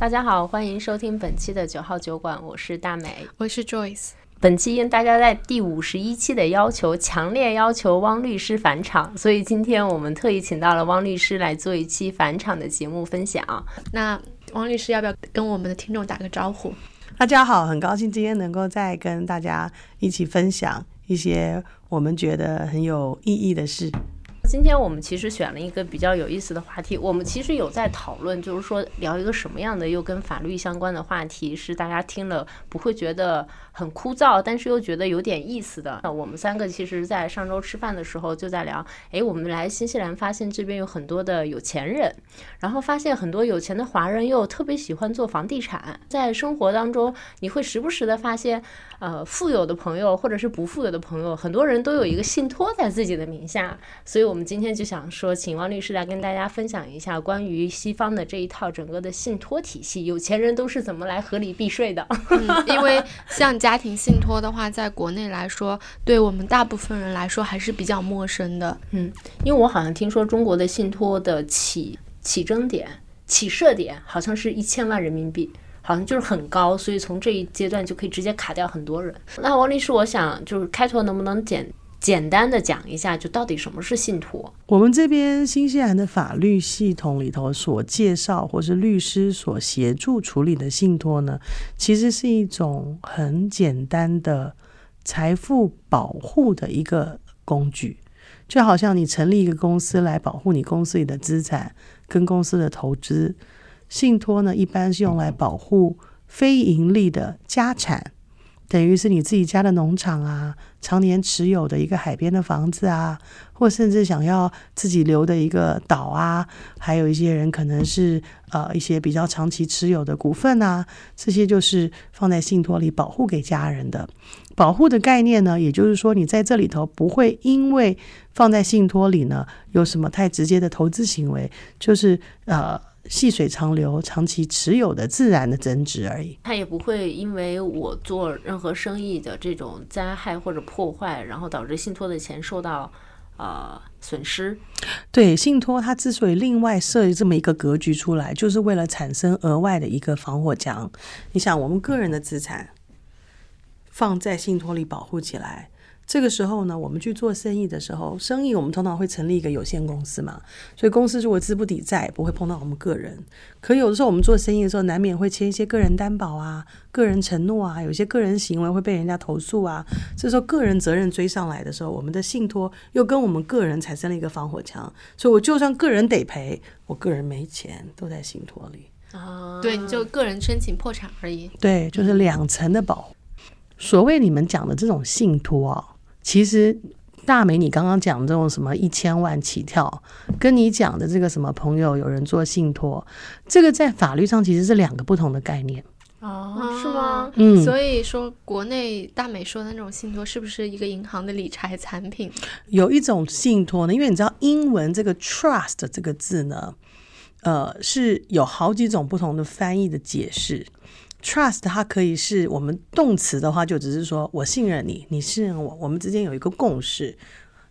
大家好，欢迎收听本期的九号酒馆，我是大美，我是 Joyce。本期应大家在第五十一期的要求，强烈要求汪律师返场，所以今天我们特意请到了汪律师来做一期返场的节目分享。那汪律师要不要跟我们的听众打个招呼？大家好，很高兴今天能够再跟大家一起分享一些我们觉得很有意义的事。今天我们其实选了一个比较有意思的话题，我们其实有在讨论，就是说聊一个什么样的又跟法律相关的话题，是大家听了不会觉得很枯燥，但是又觉得有点意思的。那我们三个其实，在上周吃饭的时候就在聊，哎，我们来新西兰发现这边有很多的有钱人，然后发现很多有钱的华人又特别喜欢做房地产，在生活当中你会时不时的发现，呃，富有的朋友或者是不富有的朋友，很多人都有一个信托在自己的名下，所以我们。今天就想说，请王律师来跟大家分享一下关于西方的这一套整个的信托体系，有钱人都是怎么来合理避税的？因为像家庭信托的话，在国内来说，对我们大部分人来说还是比较陌生的。嗯，因为我好像听说中国的信托的起起征点、起设点好像是一千万人民币，好像就是很高，所以从这一阶段就可以直接卡掉很多人。那王律师，我想就是开头能不能简？简单的讲一下，就到底什么是信托？我们这边新西兰的法律系统里头所介绍，或是律师所协助处理的信托呢，其实是一种很简单的财富保护的一个工具，就好像你成立一个公司来保护你公司里的资产跟公司的投资，信托呢一般是用来保护非盈利的家产。等于是你自己家的农场啊，常年持有的一个海边的房子啊，或甚至想要自己留的一个岛啊，还有一些人可能是呃一些比较长期持有的股份啊，这些就是放在信托里保护给家人的。保护的概念呢，也就是说你在这里头不会因为放在信托里呢有什么太直接的投资行为，就是呃。细水长流、长期持有的自然的增值而已。它也不会因为我做任何生意的这种灾害或者破坏，然后导致信托的钱受到呃损失。对，信托它之所以另外设计这么一个格局出来，就是为了产生额外的一个防火墙。你想，我们个人的资产放在信托里保护起来。这个时候呢，我们去做生意的时候，生意我们通常会成立一个有限公司嘛，所以公司如果资不抵债，不会碰到我们个人。可有的时候我们做生意的时候，难免会签一些个人担保啊、个人承诺啊，有些个人行为会被人家投诉啊。这时候个人责任追上来的时候，我们的信托又跟我们个人产生了一个防火墙，所以我就算个人得赔，我个人没钱都在信托里啊。对，你就个人申请破产而已。对，就是两层的保护。所谓你们讲的这种信托啊。其实，大美，你刚刚讲这种什么一千万起跳，跟你讲的这个什么朋友有人做信托，这个在法律上其实是两个不同的概念。哦，是吗？嗯，所以说国内大美说的那种信托是不是一个银行的理财产品？有一种信托呢，因为你知道英文这个 trust 这个字呢，呃，是有好几种不同的翻译的解释。Trust 它可以是我们动词的话，就只是说我信任你，你信任我，我们之间有一个共识。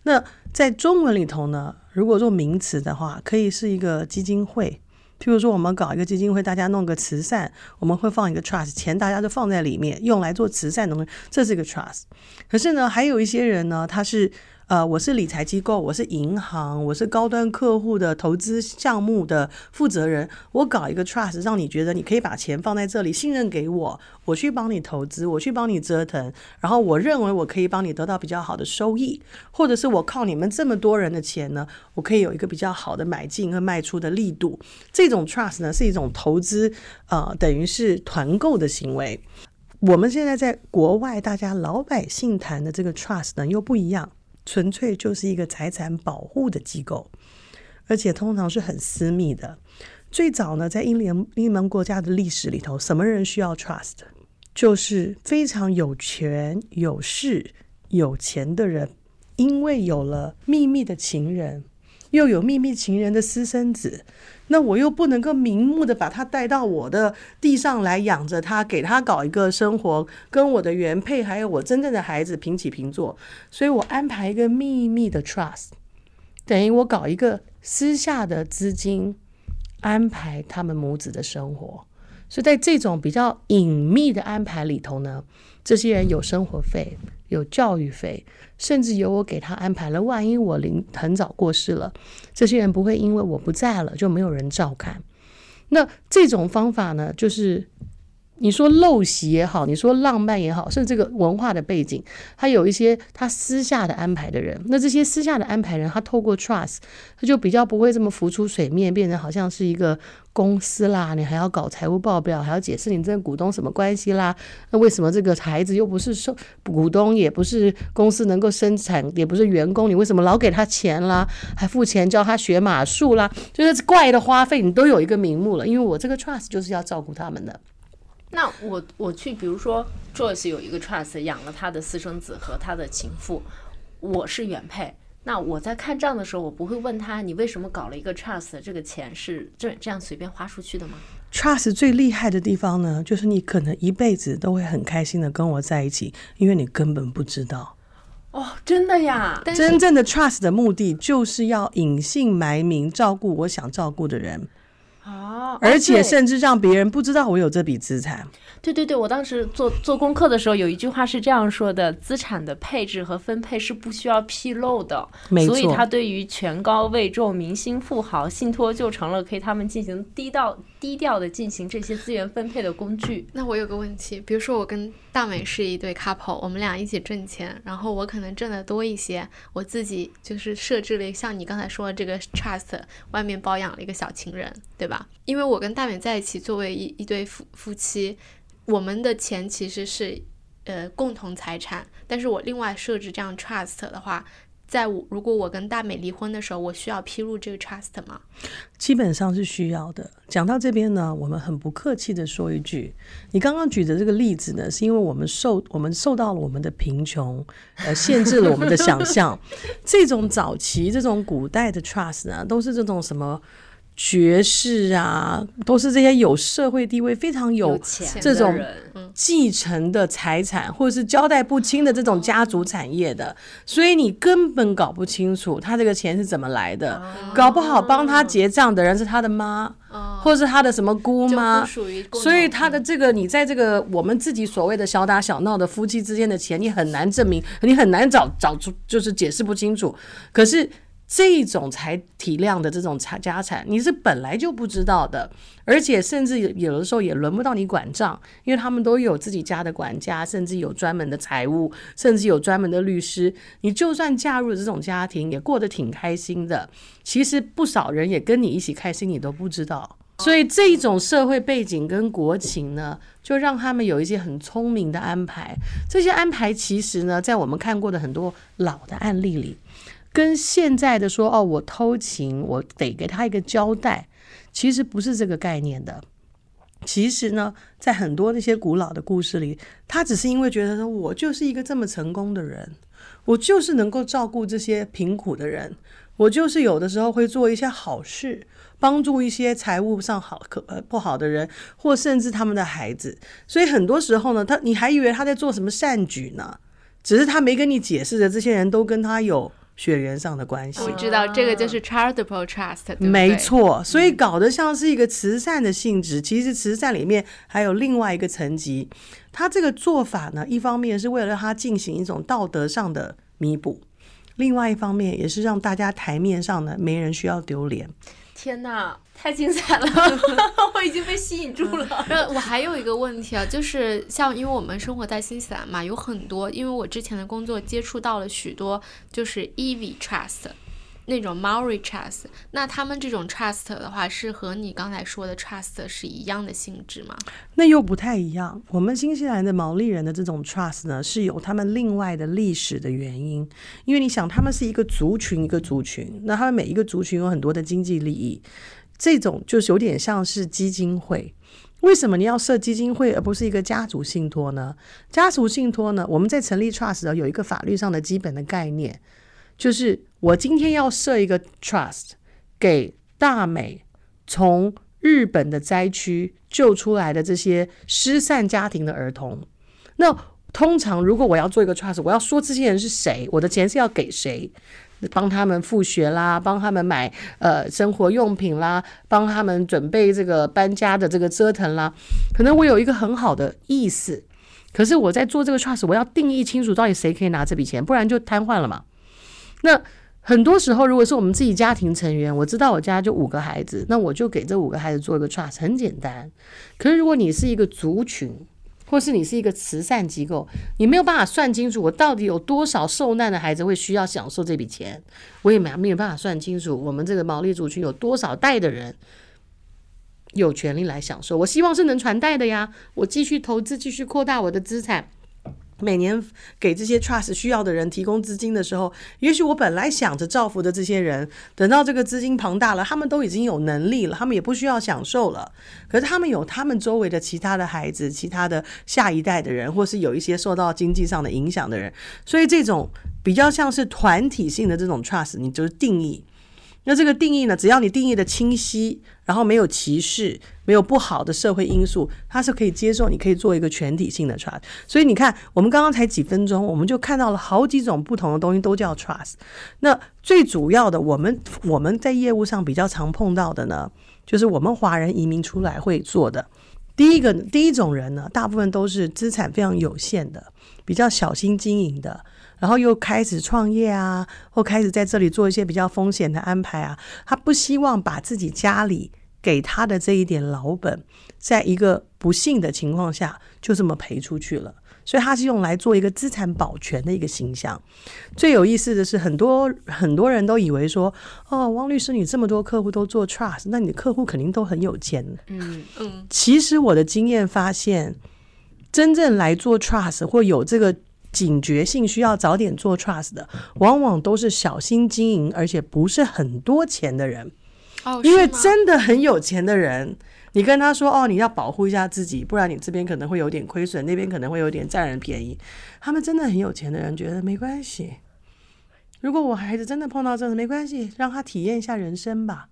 那在中文里头呢，如果做名词的话，可以是一个基金会。譬如说，我们搞一个基金会，大家弄个慈善，我们会放一个 trust，钱大家都放在里面，用来做慈善的东西，这是一个 trust。可是呢，还有一些人呢，他是。呃，我是理财机构，我是银行，我是高端客户的投资项目的负责人。我搞一个 trust，让你觉得你可以把钱放在这里，信任给我，我去帮你投资，我去帮你折腾，然后我认为我可以帮你得到比较好的收益，或者是我靠你们这么多人的钱呢，我可以有一个比较好的买进和卖出的力度。这种 trust 呢，是一种投资，呃，等于是团购的行为。我们现在在国外，大家老百姓谈的这个 trust 呢，又不一样。纯粹就是一个财产保护的机构，而且通常是很私密的。最早呢，在英联英盟国家的历史里头，什么人需要 trust？就是非常有权有势有钱的人，因为有了秘密的情人。又有秘密情人的私生子，那我又不能够明目的把他带到我的地上来养着他，给他搞一个生活，跟我的原配还有我真正的孩子平起平坐，所以我安排一个秘密的 trust，等于我搞一个私下的资金，安排他们母子的生活。所以在这种比较隐秘的安排里头呢，这些人有生活费、有教育费，甚至有我给他安排了。万一我临很早过世了，这些人不会因为我不在了就没有人照看。那这种方法呢，就是你说陋习也好，你说浪漫也好，甚至这个文化的背景，他有一些他私下的安排的人。那这些私下的安排人，他透过 trust，他就比较不会这么浮出水面，变成好像是一个公司啦，你还要搞财务报表，还要解释你这个股东什么关系啦。那为什么这个孩子又不是受股东，也不是公司能够生产，也不是员工，你为什么老给他钱啦，还付钱教他学马术啦？就是怪的花费，你都有一个名目了。因为我这个 trust 就是要照顾他们的。那我我去，比如说 Joyce 有一个 trust 养了他的私生子和他的情妇，我是原配。那我在看账的时候，我不会问他你为什么搞了一个 trust，这个钱是这这样随便花出去的吗？trust 最厉害的地方呢，就是你可能一辈子都会很开心的跟我在一起，因为你根本不知道，哦，真的呀？真正的 trust 的目的就是要隐姓埋名照顾我想照顾的人，哦，而且甚至让别人不知道我有这笔资产。对对对，我当时做做功课的时候，有一句话是这样说的：资产的配置和分配是不需要披露的。没错所以他对于权高位重、明星富豪，信托就成了可以他们进行低调低调的进行这些资源分配的工具。那我有个问题，比如说我跟大美是一对 couple，我们俩一起挣钱，然后我可能挣得多一些，我自己就是设置了像你刚才说的这个 trust，外面包养了一个小情人，对吧？因为我跟大美在一起，作为一一对夫夫妻，我们的钱其实是呃共同财产，但是我另外设置这样 trust 的话。在我如果我跟大美离婚的时候，我需要披露这个 trust 吗？基本上是需要的。讲到这边呢，我们很不客气的说一句，你刚刚举的这个例子呢，是因为我们受我们受到了我们的贫穷，呃，限制了我们的想象。这种早期这种古代的 trust 呢，都是这种什么爵士啊，都是这些有社会地位、非常有钱这种继承的财产，或者是交代不清的这种家族产业的，所以你根本搞不清楚他这个钱是怎么来的，搞不好帮他结账的人是他的妈，或是他的什么姑妈所以他的这个，你在这个我们自己所谓的小打小闹的夫妻之间的钱，你很难证明，你很难找找出，就是解释不清楚。可是这种才体量的这种财家产，你是本来就不知道的，而且甚至有的时候也轮不到你管账，因为他们都有自己家的管家，甚至有专门的财务，甚至有专门的律师。你就算嫁入了这种家庭，也过得挺开心的。其实不少人也跟你一起开心，你都不知道。所以这一种社会背景跟国情呢，就让他们有一些很聪明的安排。这些安排其实呢，在我们看过的很多老的案例里，跟现在的说哦，我偷情，我得给他一个交代，其实不是这个概念的。其实呢，在很多那些古老的故事里，他只是因为觉得说，我就是一个这么成功的人，我就是能够照顾这些贫苦的人，我就是有的时候会做一些好事，帮助一些财务上好可不好的人，或甚至他们的孩子。所以很多时候呢，他你还以为他在做什么善举呢，只是他没跟你解释的，这些人都跟他有血缘上的关系。我知道这个就是 charitable trust，对不对没，错，所以搞得像是一个慈善的性质。其实慈善里面还有另外一个层级，他这个做法呢，一方面是为了让他进行一种道德上的弥补，另外一方面也是让大家台面上呢没人需要丢脸。天哪，太精彩了！我已经被吸引住了。嗯，我还有一个问题啊，就是像因为我们生活在新西兰嘛，有很多，因为我之前的工作接触到了许多就是 EV trust 那种 Maori trust，那他们这种 trust 的话，是和你刚才说的 trust 是一样的性质吗？那又不太一样。我们新西兰的毛利人的这种 trust 呢，是有他们另外的历史的原因。因为你想，他们是一个族群一个族群，那他们每一个族群有很多的经济利益，这种就是有点像是基金会。为什么你要设基金会而不是一个家族信托呢？家族信托呢，我们在成立 trust 的时候有一个法律上的基本的概念，就是我今天要设一个 trust 给大美从日本的灾区救出来的这些失散家庭的儿童。那通常如果我要做一个 trust，我要说这些人是谁，我的钱是要给谁。帮他们复学啦，帮他们买呃生活用品啦，帮他们准备这个搬家的这个折腾啦。可能我有一个很好的意思，可是我在做这个 trust，我要定义清楚到底谁可以拿这笔钱，不然就瘫痪了嘛。那很多时候，如果是我们自己家庭成员，我知道我家就五个孩子，那我就给这五个孩子做一个 trust，很简单。可是如果你是一个族群，或是你是一个慈善机构，你没有办法算清楚我到底有多少受难的孩子会需要享受这笔钱，我也没没有办法算清楚我们这个毛利族群有多少代的人有权利来享受。我希望是能传代的呀，我继续投资，继续扩大我的资产。每年给这些 trust 需要的人提供资金的时候，也许我本来想着造福的这些人，等到这个资金庞大了，他们都已经有能力了，他们也不需要享受了。可是他们有他们周围的其他的孩子、其他的下一代的人，或是有一些受到经济上的影响的人，所以这种比较像是团体性的这种 trust，你就是定义。那这个定义呢？只要你定义的清晰，然后没有歧视，没有不好的社会因素，它是可以接受。你可以做一个全体性的 trust。所以你看，我们刚刚才几分钟，我们就看到了好几种不同的东西都叫 trust。那最主要的，我们我们在业务上比较常碰到的呢，就是我们华人移民出来会做的。第一个第一种人呢，大部分都是资产非常有限的，比较小心经营的。然后又开始创业啊，或开始在这里做一些比较风险的安排啊。他不希望把自己家里给他的这一点老本，在一个不幸的情况下就这么赔出去了。所以他是用来做一个资产保全的一个形象。最有意思的是，很多很多人都以为说，哦，汪律师，你这么多客户都做 trust，那你的客户肯定都很有钱。嗯嗯，其实我的经验发现，真正来做 trust 或有这个。警觉性需要早点做 trust 的，往往都是小心经营，而且不是很多钱的人。哦，因为真的很有钱的人，你跟他说哦，你要保护一下自己，不然你这边可能会有点亏损，那边可能会有点占人便宜。他们真的很有钱的人觉得没关系。如果我孩子真的碰到这个，没关系，让他体验一下人生吧。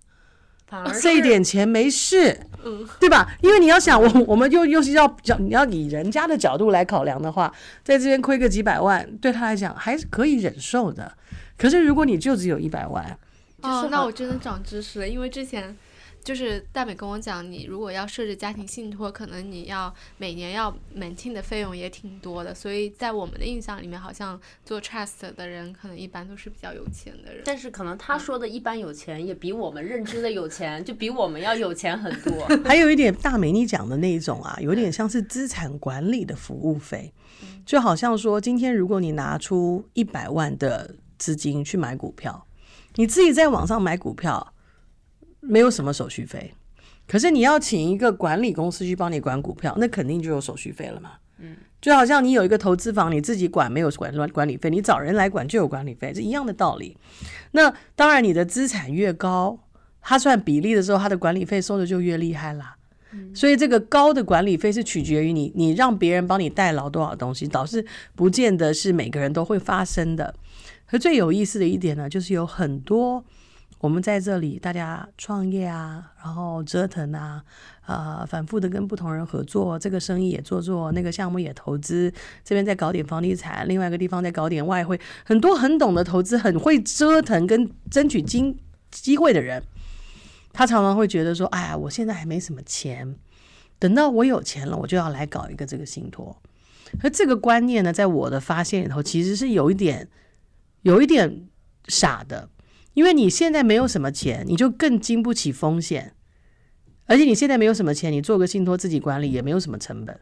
反而这一点钱没事，嗯对吧？因为你要想，我我们又又是要讲，你要以人家的角度来考量的话，在这边亏个几百万，对他来讲还是可以忍受的。可是如果你就只有一百万，哦，那就是很我真的长知识了，因为之前就是大美跟我讲，你如果要设置家庭信托，可能你要每年要 maintain 的费用也挺多的，所以在我们的印象里面，好像做 trust 的人可能一般都是比较有钱的人。但是可能他说的一般有钱，也比我们认知的有钱，就比我们要有钱很多。还有一点大美你讲的那一种啊，有点像是资产管理的服务费，就好像说，今天如果你拿出一百万的资金去买股票，你自己在网上买股票没有什么手续费，可是你要请一个管理公司去帮你管股票，那肯定就有手续费了嘛。嗯，就好像你有一个投资房，你自己管没有管管管理费，你找人来管就有管理费，是一样的道理。那当然，你的资产越高，它算比例的时候，它的管理费收的就越厉害啦。所以这个高的管理费是取决于你，你让别人帮你代劳多少东西，导致不见得是每个人都会发生的。可最有意思的一点呢，就是有很多我们在这里大家创业啊，然后折腾啊，呃，反复的跟不同人合作，这个生意也做做，那个项目也投资，这边再搞点房地产，另外一个地方再搞点外汇，很多很懂得投资、很会折腾跟争取机机会的人，他常常会觉得说：“哎呀，我现在还没什么钱，等到我有钱了，我就要来搞一个这个信托。”而这个观念呢，在我的发现里头，其实是有一点。有一点傻的，因为你现在没有什么钱，你就更经不起风险，而且你现在没有什么钱，你做个信托自己管理也没有什么成本，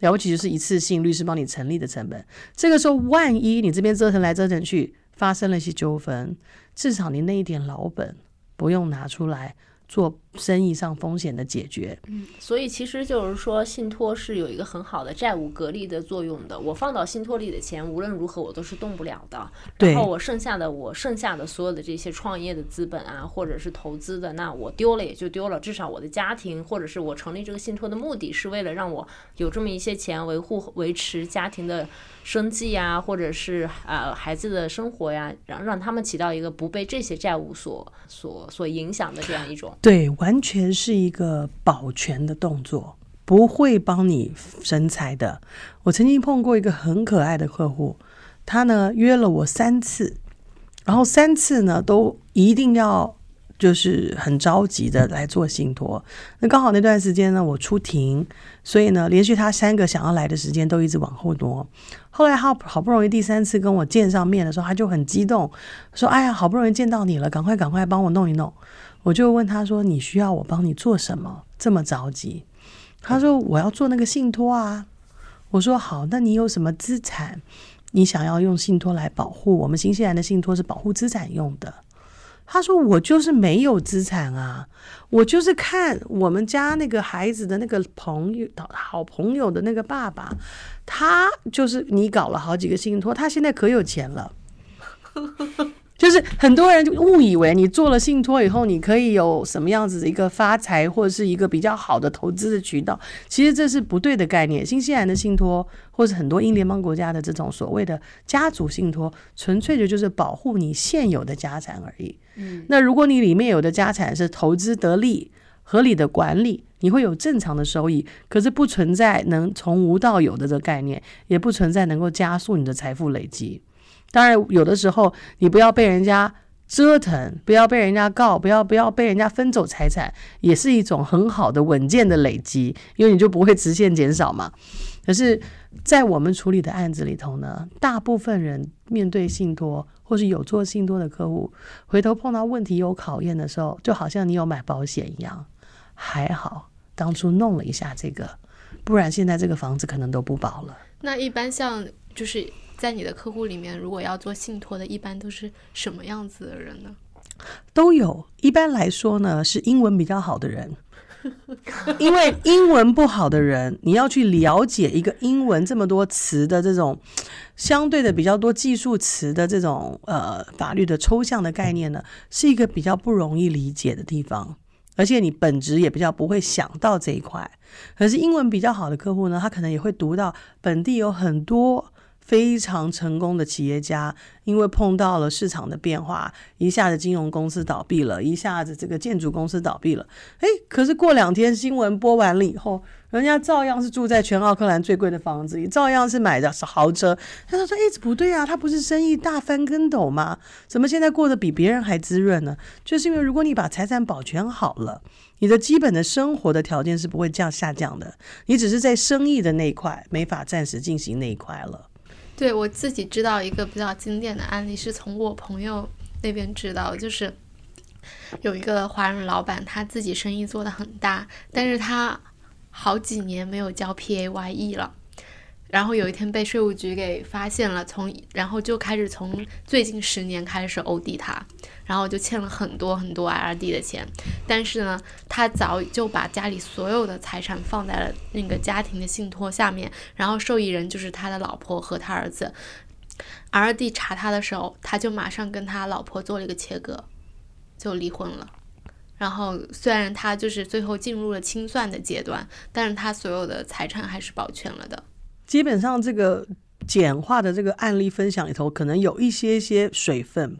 了不起就是一次性律师帮你成立的成本。这个时候，万一你这边折腾来折腾去，发生了一些纠纷，至少你那一点老本不用拿出来做生意上风险的解决。嗯所以其实就是说，信托是有一个很好的债务隔离的作用的。我放到信托里的钱，无论如何我都是动不了的。对然后我剩下的，我剩下的所有的这些创业的资本啊，或者是投资的，那我丢了也就丢了。至少我的家庭，或者是我成立这个信托的目的是为了让我有这么一些钱维护、维持家庭的生计啊，或者是呃孩子的生活呀，让让他们起到一个不被这些债务所所所影响的这样一种。对，完全是一个保全的动作，不会帮你身材的。我曾经碰过一个很可爱的客户，他呢约了我三次，然后三次呢都一定要就是很着急的来做信托。那刚好那段时间呢我出庭，所以呢连续他三个想要来的时间都一直往后挪。后来他好不容易第三次跟我见上面的时候，他就很激动，说：“哎呀，好不容易见到你了，赶快赶快帮我弄一弄。”我就问他说：“你需要我帮你做什么？这么着急？”他说：“我要做那个信托啊。”我说：“好，那你有什么资产？你想要用信托来保护？我们新西兰的信托是保护资产用的。”他说：“我就是没有资产啊，我就是看我们家那个孩子的那个朋友、好朋友的那个爸爸，他就是你搞了好几个信托，他现在可有钱了。”就是很多人就误以为你做了信托以后，你可以有什么样子的一个发财，或者是一个比较好的投资的渠道。其实这是不对的概念。新西兰的信托，或者很多英联邦国家的这种所谓的家族信托，纯粹的就是保护你现有的家产而已。嗯，那如果你里面有的家产是投资得利、合理的管理，你会有正常的收益。可是不存在能从无到有的这个概念，也不存在能够加速你的财富累积。当然，有的时候你不要被人家折腾，不要被人家告，不要不要被人家分走财产，也是一种很好的稳健的累积，因为你就不会直线减少嘛。可是，在我们处理的案子里头呢，大部分人面对信托或是有做信托的客户，回头碰到问题有考验的时候，就好像你有买保险一样，还好当初弄了一下这个，不然现在这个房子可能都不保了。那一般像就是。在你的客户里面，如果要做信托的，一般都是什么样子的人呢？都有。一般来说呢，是英文比较好的人，因为英文不好的人，你要去了解一个英文这么多词的这种相对的比较多技术词的这种呃法律的抽象的概念呢，是一个比较不容易理解的地方，而且你本质也比较不会想到这一块。可是英文比较好的客户呢，他可能也会读到本地有很多。非常成功的企业家，因为碰到了市场的变化，一下子金融公司倒闭了，一下子这个建筑公司倒闭了。诶，可是过两天新闻播完了以后，人家照样是住在全奥克兰最贵的房子也，照样是买的是豪车。他说：“诶，不对啊，他不是生意大翻跟斗吗？怎么现在过得比别人还滋润呢？就是因为如果你把财产保全好了，你的基本的生活的条件是不会降下降的，你只是在生意的那一块没法暂时进行那一块了。”对我自己知道一个比较经典的案例，是从我朋友那边知道，就是有一个华人老板，他自己生意做得很大，但是他好几年没有交 P A Y E 了。然后有一天被税务局给发现了，从然后就开始从最近十年开始 O D 他，然后就欠了很多很多 R D 的钱。但是呢，他早就把家里所有的财产放在了那个家庭的信托下面，然后受益人就是他的老婆和他儿子。R D 查他的时候，他就马上跟他老婆做了一个切割，就离婚了。然后虽然他就是最后进入了清算的阶段，但是他所有的财产还是保全了的。基本上，这个简化的这个案例分享里头，可能有一些些水分，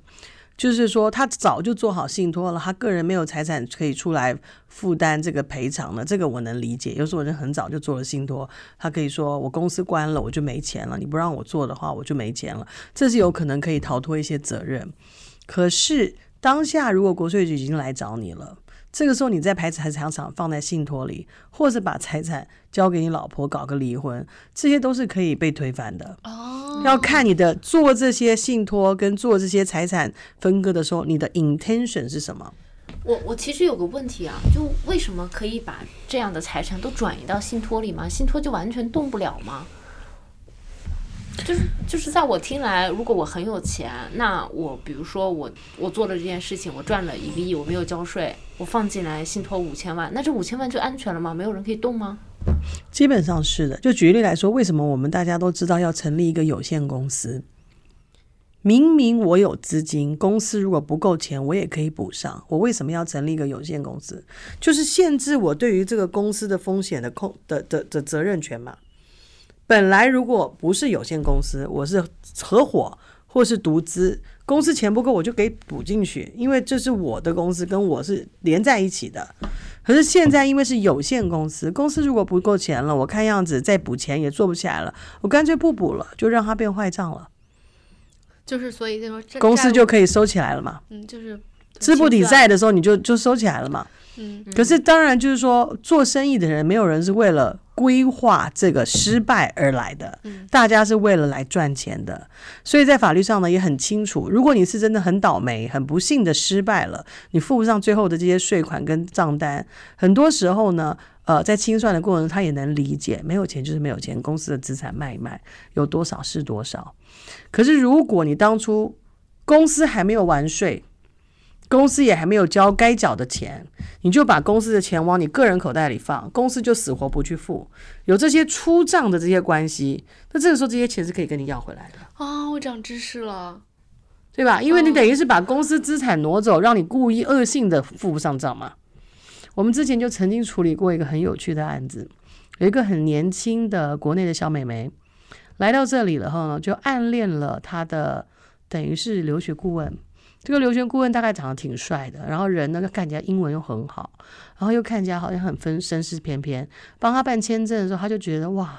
就是说他早就做好信托了，他个人没有财产可以出来负担这个赔偿的，这个我能理解。有时候人很早就做了信托，他可以说我公司关了，我就没钱了，你不让我做的话，我就没钱了，这是有可能可以逃脱一些责任。可是当下，如果国税局已经来找你了。这个时候，你再排财产场放在信托里，或者把财产交给你老婆搞个离婚，这些都是可以被推翻的。哦，要看你的做这些信托跟做这些财产分割的时候，你的 intention 是什么？我我其实有个问题啊，就为什么可以把这样的财产都转移到信托里吗？信托就完全动不了吗？就是就是在我听来，如果我很有钱，那我比如说我我做了这件事情，我赚了一个亿，我没有交税，我放进来信托五千万，那这五千万就安全了吗？没有人可以动吗？基本上是的。就举例来说，为什么我们大家都知道要成立一个有限公司？明明我有资金，公司如果不够钱，我也可以补上。我为什么要成立一个有限公司？就是限制我对于这个公司的风险的控的的的责任权嘛。本来如果不是有限公司，我是合伙或是独资，公司钱不够我就给补进去，因为这是我的公司，跟我是连在一起的。可是现在因为是有限公司，公司如果不够钱了，我看样子再补钱也做不起来了，我干脆不补了，就让它变坏账了。就是所以就说这公司就可以收起来了嘛。嗯，就是资不抵，债的时候，你就就收起来了嘛。嗯可是当然就是说，做生意的人没有人是为了规划这个失败而来的，嗯大家是为了来赚钱的。所以在法律上呢也很清楚，如果你是真的很倒霉、很不幸的失败了，你付不上最后的这些税款跟账单，很多时候呢。呃，在清算的过程中，他也能理解，没有钱就是没有钱，公司的资产卖一卖，有多少是多少。可是如果你当初公司还没有完税，公司也还没有交该缴的钱，你就把公司的钱往你个人口袋里放，公司就死活不去付，有这些出账的这些关系，那这个时候这些钱是可以跟你要回来的，啊，我长知识了。对吧？因为你等于是把公司资产挪走，让你故意恶性的付不上账嘛。我们之前就曾经处理过一个很有趣的案子，有一个很年轻的国内的小美眉来到这里了后呢，就暗恋了她的等于是留学顾问。这个留学顾问大概长得挺帅的，然后人呢看起来英文又很好，然后又看起来好像很分绅士翩翩。帮他办签证的时候，他就觉得哇，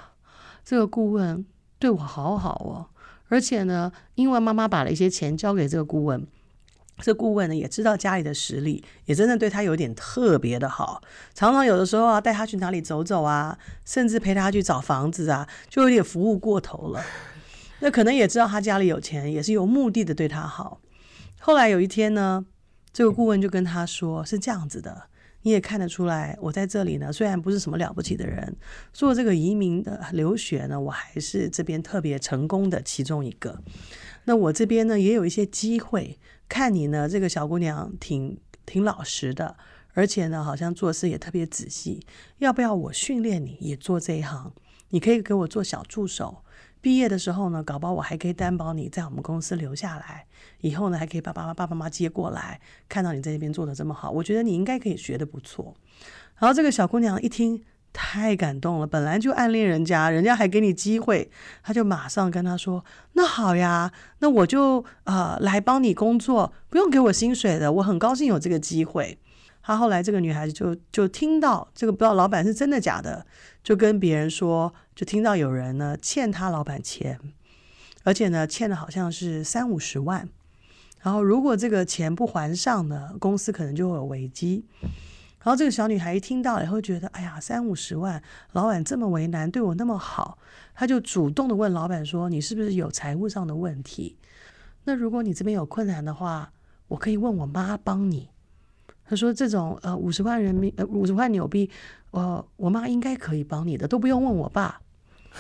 这个顾问对我好好哦，而且呢，因为妈妈把了一些钱交给这个顾问，这顾问呢也知道家里的实力，也真的对他有点特别的好，常常有的时候啊带他去哪里走走啊，甚至陪他去找房子啊，就有点服务过头了。那可能也知道他家里有钱，也是有目的的对他好。后来有一天呢，这个顾问就跟他说：“是这样子的，你也看得出来，我在这里呢，虽然不是什么了不起的人，做这个移民的留学呢，我还是这边特别成功的其中一个。那我这边呢，也有一些机会，看你呢，这个小姑娘挺挺老实的，而且呢，好像做事也特别仔细。要不要我训练你也做这一行？你可以给我做小助手。毕业的时候呢，搞不好我还可以担保你在我们公司留下来，以后呢还可以把爸爸爸爸妈妈接过来，看到你在这边做的这么好，我觉得你应该可以学的不错。然后这个小姑娘一听。太感动了，本来就暗恋人家，人家还给你机会，她就马上跟他说：“那好呀，那我就呃来帮你工作，不用给我薪水的，我很高兴有这个机会。”她后来这个女孩子就就听到这个不知道老板是真的假的，就跟别人说，就听到有人呢欠他老板钱，而且呢欠的好像是三五十万，然后如果这个钱不还上呢，公司可能就会有危机。然后这个小女孩一听到以后，觉得哎呀，三五十万，老板这么为难，对我那么好，她就主动的问老板说：“你是不是有财务上的问题？那如果你这边有困难的话，我可以问我妈帮你。”她说：“这种呃五十万人民呃五十万纽币，呃我妈应该可以帮你的，都不用问我爸。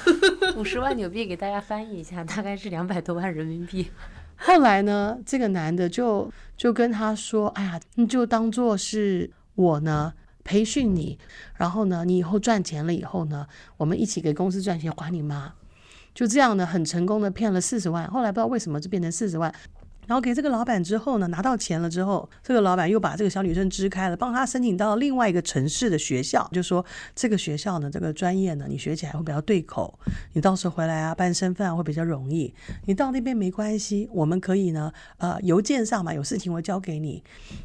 ”五十万纽币给大家翻译一下，大概是两百多万人民币。后来呢，这个男的就就跟他说：“哎呀，你就当做是。”我呢培训你，然后呢，你以后赚钱了以后呢，我们一起给公司赚钱还你妈，就这样呢，很成功的骗了四十万。后来不知道为什么就变成四十万，然后给这个老板之后呢，拿到钱了之后，这个老板又把这个小女生支开了，帮她申请到另外一个城市的学校，就说这个学校呢，这个专业呢，你学起来会比较对口，你到时候回来啊办身份啊会比较容易。你到那边没关系，我们可以呢，呃，邮件上嘛，有事情我交给你。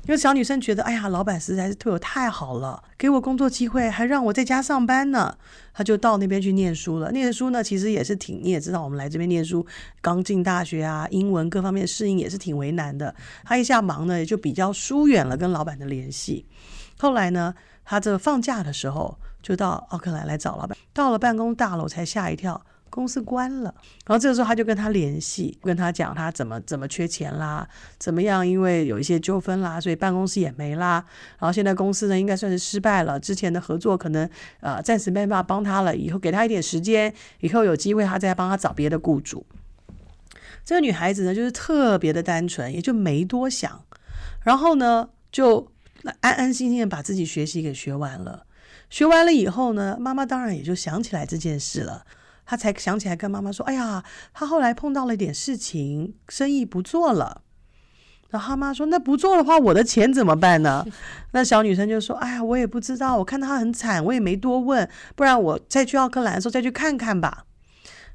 因为小女生觉得，哎呀，老板实在是对我太好了，给我工作机会，还让我在家上班呢。他就到那边去念书了。念书呢，其实也是挺，你也知道，我们来这边念书，刚进大学啊，英文各方面适应也是挺为难的。他一下忙呢，也就比较疏远了跟老板的联系。后来呢，他这放假的时候，就到奥克兰来找老板。到了办公大楼，才吓一跳。公司关了，然后这个时候他就跟他联系，跟他讲他怎么怎么缺钱啦，怎么样，因为有一些纠纷啦，所以办公室也没啦。然后现在公司呢应该算是失败了，之前的合作可能呃暂时没办法帮他了，以后给他一点时间，以后有机会他再帮他找别的雇主。这个女孩子呢就是特别的单纯，也就没多想，然后呢就安安心心的把自己学习给学完了。学完了以后呢，妈妈当然也就想起来这件事了。他才想起来跟妈妈说：“哎呀，他后来碰到了一点事情，生意不做了。”然后他妈说：“那不做的话，我的钱怎么办呢？” 那小女生就说：“哎呀，我也不知道，我看他很惨，我也没多问，不然我再去奥克兰的时候再去看看吧。”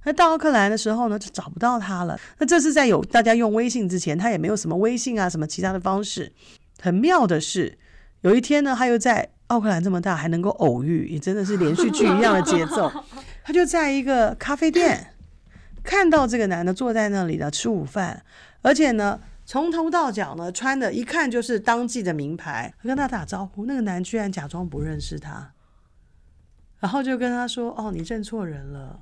那到奥克兰的时候呢，就找不到他了。那这是在有大家用微信之前，他也没有什么微信啊，什么其他的方式。很妙的是，有一天呢，他又在奥克兰这么大还能够偶遇，也真的是连续剧一样的节奏。他就在一个咖啡店看到这个男的坐在那里呢吃午饭，而且呢从头到脚呢穿的一看就是当季的名牌，跟他打招呼，那个男居然假装不认识他，然后就跟他说：“哦，你认错人了。”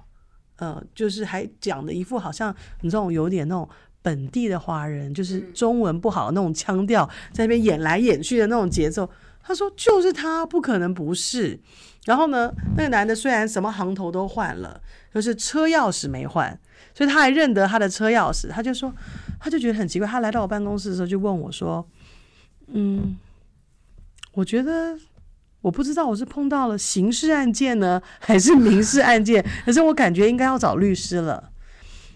呃，就是还讲的一副好像你这种有点那种本地的华人，就是中文不好那种腔调，在那边演来演去的那种节奏。他说：“就是他，不可能不是。”然后呢，那个男的虽然什么行头都换了，就是车钥匙没换，所以他还认得他的车钥匙。他就说，他就觉得很奇怪。他来到我办公室的时候，就问我说：“嗯，我觉得。”我不知道我是碰到了刑事案件呢，还是民事案件，可是我感觉应该要找律师了。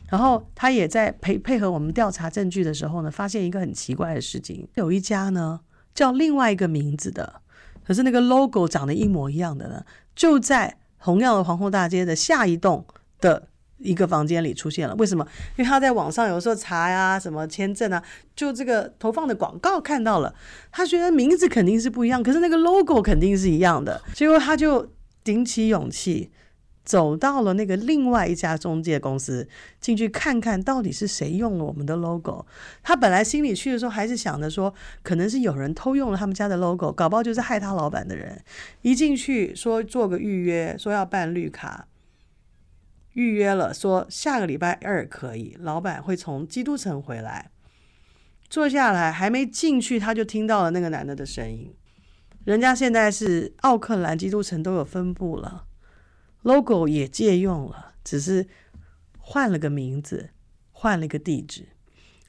然后他也在配配合我们调查证据的时候呢，发现一个很奇怪的事情：有一家呢叫另外一个名字的，可是那个 logo 长得一模一样的呢，就在同样的皇后大街的下一栋的。一个房间里出现了，为什么？因为他在网上有时候查呀，什么签证啊，就这个投放的广告看到了，他觉得名字肯定是不一样，可是那个 logo 肯定是一样的，结果他就顶起勇气走到了那个另外一家中介公司进去看看到底是谁用了我们的 logo。他本来心里去的时候还是想着说，可能是有人偷用了他们家的 logo，搞不好就是害他老板的人。一进去说做个预约，说要办绿卡。预约了，说下个礼拜二可以。老板会从基督城回来，坐下来还没进去，他就听到了那个男的的声音。人家现在是奥克兰、基督城都有分布了，logo 也借用了，只是换了个名字，换了个地址。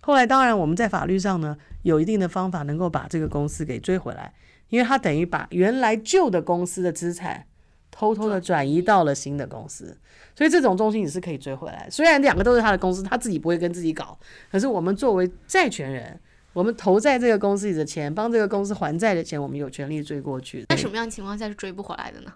后来当然我们在法律上呢，有一定的方法能够把这个公司给追回来，因为他等于把原来旧的公司的资产偷偷的转移到了新的公司。所以这种东西你是可以追回来，虽然两个都是他的公司，他自己不会跟自己搞，可是我们作为债权人，我们投在这个公司里的钱，帮这个公司还债的钱，我们有权利追过去。那什么样的情况下是追不回来的呢？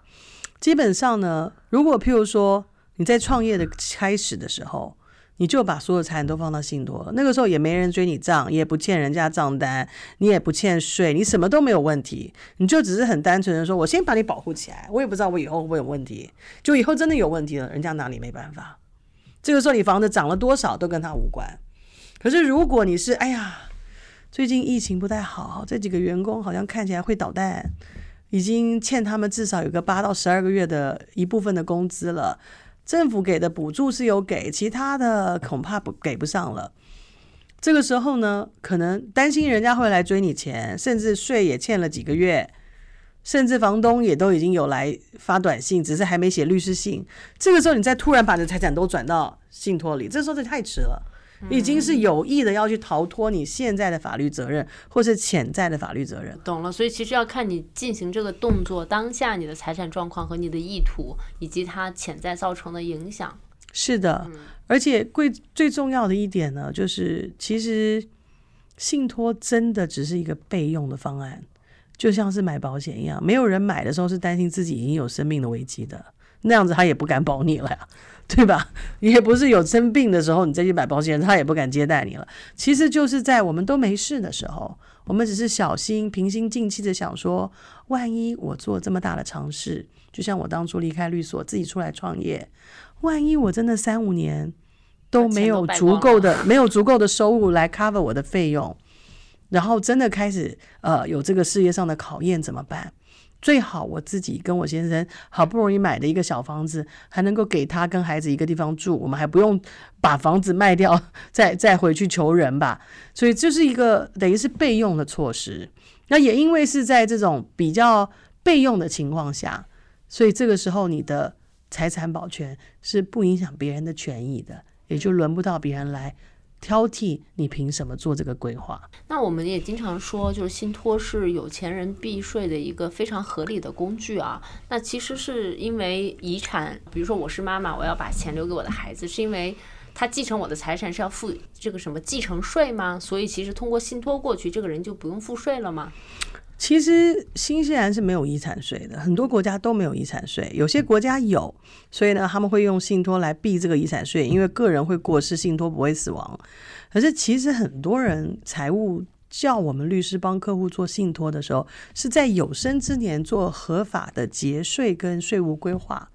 基本上呢，如果譬如说你在创业的开始的时候。你就把所有财产都放到信托，那个时候也没人追你账，也不欠人家账单，你也不欠税，你什么都没有问题，你就只是很单纯的说，我先把你保护起来，我也不知道我以后会不会有问题，就以后真的有问题了，人家拿你没办法。这个时候你房子涨了多少都跟他无关。可是如果你是，哎呀，最近疫情不太好，这几个员工好像看起来会捣蛋，已经欠他们至少有个八到十二个月的一部分的工资了。政府给的补助是有给，其他的恐怕不给不上了。这个时候呢，可能担心人家会来追你钱，甚至税也欠了几个月，甚至房东也都已经有来发短信，只是还没写律师信。这个时候你再突然把你的财产都转到信托里，这时候就太迟了。已经是有意的要去逃脱你现在的法律责任，或是潜在的法律责任。懂了，所以其实要看你进行这个动作当下你的财产状况和你的意图，以及它潜在造成的影响。是的，而且最最重要的一点呢，就是其实信托真的只是一个备用的方案，就像是买保险一样，没有人买的时候是担心自己已经有生命的危机的，那样子他也不敢保你了呀。对吧？也不是有生病的时候，你再去买保险，他也不敢接待你了。其实就是在我们都没事的时候，我们只是小心、平心静气的想说，万一我做这么大的尝试，就像我当初离开律所自己出来创业，万一我真的三五年都没有足够的、没有足够的收入来 cover 我的费用，然后真的开始呃有这个事业上的考验怎么办？最好我自己跟我先生好不容易买的一个小房子，还能够给他跟孩子一个地方住，我们还不用把房子卖掉，再再回去求人吧。所以这是一个等于是备用的措施。那也因为是在这种比较备用的情况下，所以这个时候你的财产保全是不影响别人的权益的，也就轮不到别人来。挑剔你凭什么做这个规划？那我们也经常说，就是信托是有钱人避税的一个非常合理的工具啊。那其实是因为遗产，比如说我是妈妈，我要把钱留给我的孩子，是因为他继承我的财产是要付这个什么继承税吗？所以其实通过信托过去，这个人就不用付税了吗？其实新西兰是没有遗产税的，很多国家都没有遗产税，有些国家有，所以呢，他们会用信托来避这个遗产税，因为个人会过世，信托不会死亡。可是其实很多人财务叫我们律师帮客户做信托的时候，是在有生之年做合法的节税跟税务规划。